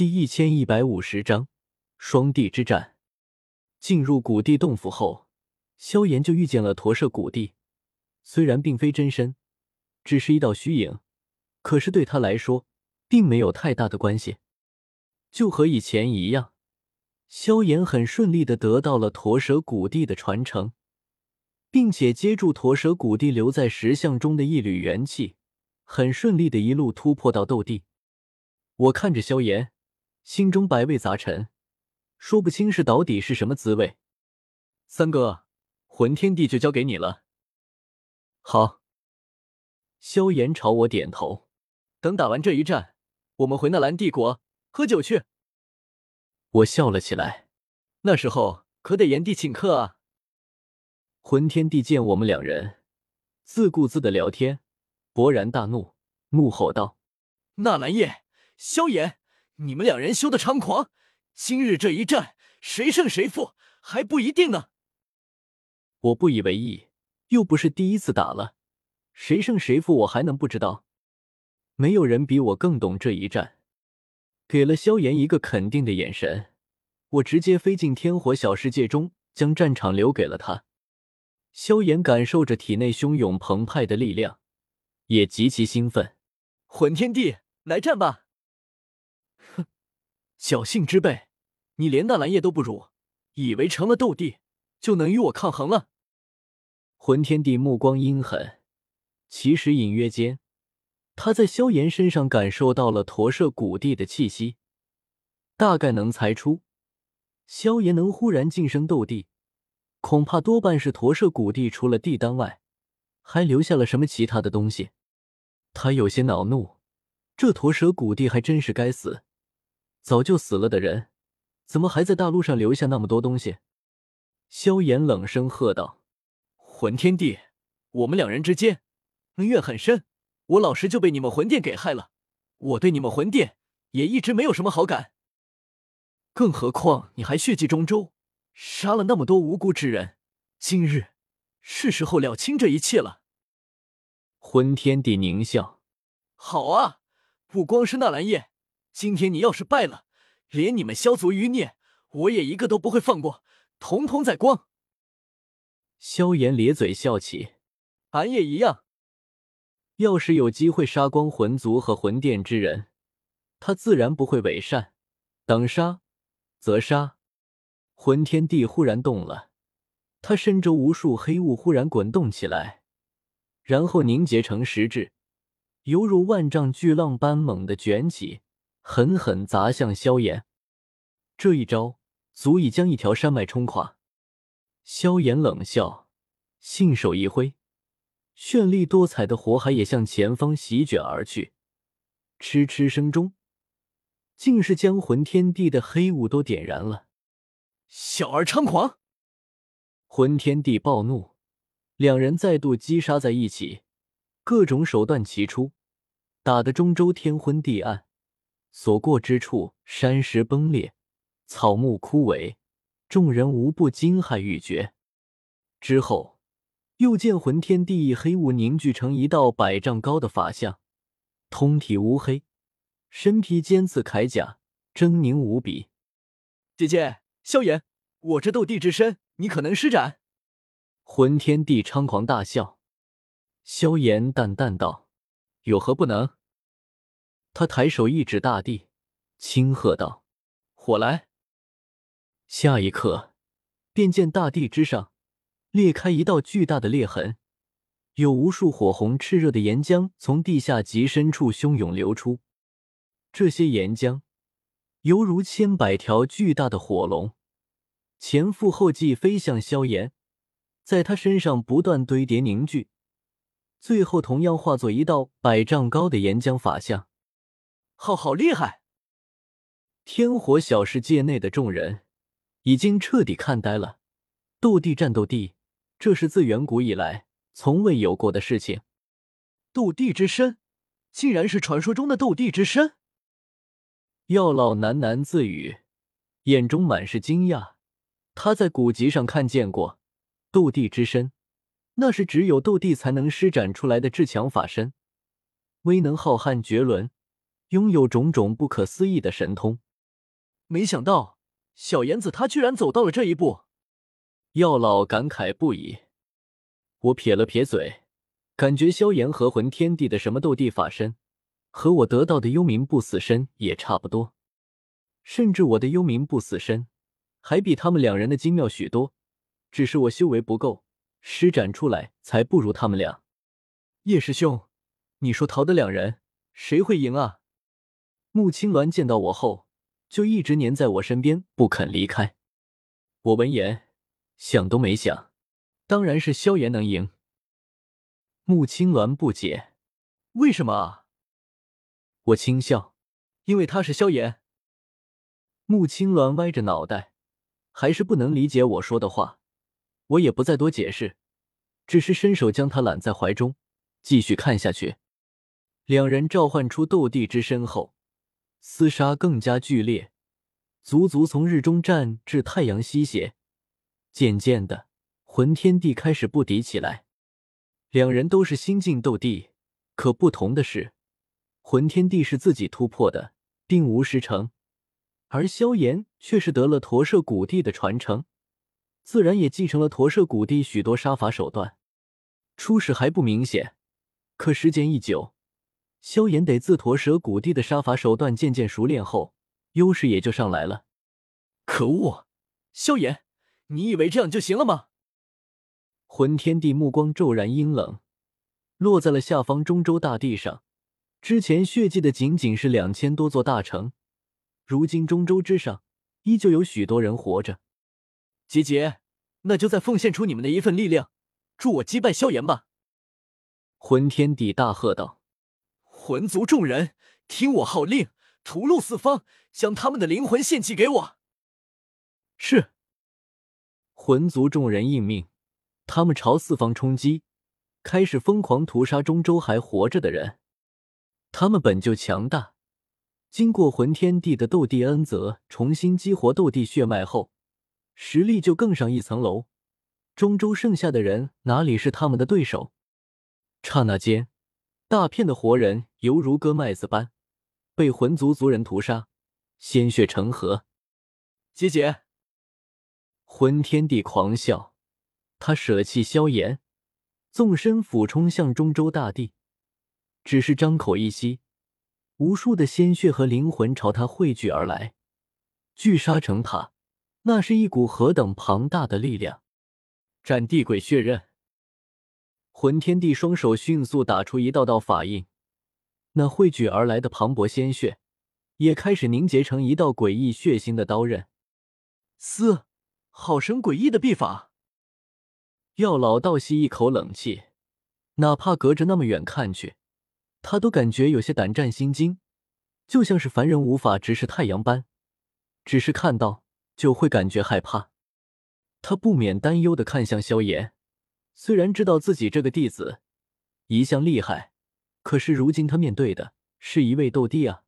第一千一百五十章双帝之战。进入古地洞府后，萧炎就遇见了驼舍古帝。虽然并非真身，只是一道虚影，可是对他来说，并没有太大的关系。就和以前一样，萧炎很顺利的得到了驼蛇古帝的传承，并且接住驼蛇古帝留在石像中的一缕元气，很顺利的一路突破到斗帝。我看着萧炎。心中百味杂陈，说不清是到底是什么滋味。三哥，魂天地就交给你了。好。萧炎朝我点头。等打完这一战，我们回纳兰帝国喝酒去。我笑了起来。那时候可得炎帝请客啊。魂天帝见我们两人自顾自的聊天，勃然大怒，怒吼道：“纳兰叶，萧炎！”你们两人修的猖狂，今日这一战谁胜谁负还不一定呢。我不以为意，又不是第一次打了，谁胜谁负我还能不知道？没有人比我更懂这一战。给了萧炎一个肯定的眼神，我直接飞进天火小世界中，将战场留给了他。萧炎感受着体内汹涌澎湃的力量，也极其兴奋。混天帝，来战吧！侥幸之辈，你连纳兰叶都不如，以为成了斗帝就能与我抗衡了？魂天帝目光阴狠，其实隐约间，他在萧炎身上感受到了驼舍古帝的气息，大概能猜出，萧炎能忽然晋升斗帝，恐怕多半是驼舍古帝除了帝丹外，还留下了什么其他的东西。他有些恼怒，这驼蛇古帝还真是该死。早就死了的人，怎么还在大陆上留下那么多东西？萧炎冷声喝道：“魂天帝，我们两人之间恩怨很深，我老师就被你们魂殿给害了，我对你们魂殿也一直没有什么好感。更何况你还血祭中州，杀了那么多无辜之人，今日是时候了清这一切了。”魂天帝狞笑：“好啊，不光是纳兰叶。”今天你要是败了，连你们萧族余孽，我也一个都不会放过，统统宰光。萧炎咧嘴笑起，俺也一样。要是有机会杀光魂族和魂殿之人，他自然不会伪善，等杀则杀。魂天地忽然动了，他身周无数黑雾忽然滚动起来，然后凝结成实质，犹如万丈巨浪般猛地卷起。狠狠砸向萧炎，这一招足以将一条山脉冲垮。萧炎冷笑，信手一挥，绚丽多彩的火海也向前方席卷而去。嗤嗤声中，竟是将魂天地的黑雾都点燃了。小儿猖狂！魂天地暴怒，两人再度击杀在一起，各种手段齐出，打得中州天昏地暗。所过之处，山石崩裂，草木枯萎，众人无不惊骇欲绝。之后，又见魂天地黑雾凝聚成一道百丈高的法相，通体乌黑，身披尖刺铠甲，狰狞无比。姐姐，萧炎，我这斗帝之身，你可能施展？魂天地猖狂大笑。萧炎淡淡道：“有何不能？”他抬手一指大地，轻喝道：“火来！”下一刻，便见大地之上裂开一道巨大的裂痕，有无数火红炽热的岩浆从地下极深处汹涌流出。这些岩浆犹如千百条巨大的火龙，前赴后继飞向萧炎，在他身上不断堆叠凝聚，最后同样化作一道百丈高的岩浆法相。好好厉害！天火小世界内的众人已经彻底看呆了。斗帝战斗帝，这是自远古以来从未有过的事情。斗帝之身，竟然是传说中的斗帝之身！药老喃喃自语，眼中满是惊讶。他在古籍上看见过斗帝之身，那是只有斗帝才能施展出来的至强法身，威能浩瀚绝伦。拥有种种不可思议的神通。没想到小妍子她居然走到了这一步。药老感慨不已。我撇了撇嘴，感觉萧炎和魂天帝的什么斗帝法身，和我得到的幽冥不死身也差不多，甚至我的幽冥不死身还比他们两人的精妙许多。只是我修为不够，施展出来才不如他们俩。叶师兄，你说陶德两人谁会赢啊？穆青鸾见到我后，就一直黏在我身边不肯离开。我闻言想都没想，当然是萧炎能赢。穆青鸾不解，为什么啊？我轻笑，因为他是萧炎。穆青鸾歪着脑袋，还是不能理解我说的话。我也不再多解释，只是伸手将他揽在怀中，继续看下去。两人召唤出斗帝之身后，厮杀更加剧烈，足足从日中战至太阳西斜。渐渐的，魂天帝开始不敌起来。两人都是新晋斗帝，可不同的是，魂天帝是自己突破的，并无师承，而萧炎却是得了驼舍古帝的传承。自然也继承了驼舍古帝许多杀法手段，初始还不明显，可时间一久，萧炎得自驼舍古帝的杀伐手段渐渐熟练后，优势也就上来了。可恶，萧炎，你以为这样就行了吗？魂天帝目光骤然阴冷，落在了下方中州大地上。之前血祭的仅仅是两千多座大城，如今中州之上依旧有许多人活着。结节，那就再奉献出你们的一份力量，助我击败萧炎吧！魂天帝大喝道：“魂族众人，听我号令，屠戮四方，将他们的灵魂献祭给我！”是。魂族众人应命，他们朝四方冲击，开始疯狂屠杀中州还活着的人。他们本就强大，经过魂天帝的斗帝恩泽，重新激活斗帝血脉后。实力就更上一层楼，中州剩下的人哪里是他们的对手？刹那间，大片的活人犹如割麦子般被魂族族人屠杀，鲜血成河。结节，魂天帝狂笑，他舍弃萧炎，纵身俯冲向中州大地，只是张口一吸，无数的鲜血和灵魂朝他汇聚而来，聚沙成塔。那是一股何等庞大的力量！斩地鬼血刃，魂天帝双手迅速打出一道道法印，那汇聚而来的磅礴鲜血也开始凝结成一道诡异血腥的刀刃。嘶，好生诡异的臂法！药老倒吸一口冷气，哪怕隔着那么远看去，他都感觉有些胆战心惊，就像是凡人无法直视太阳般。只是看到。就会感觉害怕，他不免担忧的看向萧炎。虽然知道自己这个弟子一向厉害，可是如今他面对的是一位斗帝啊。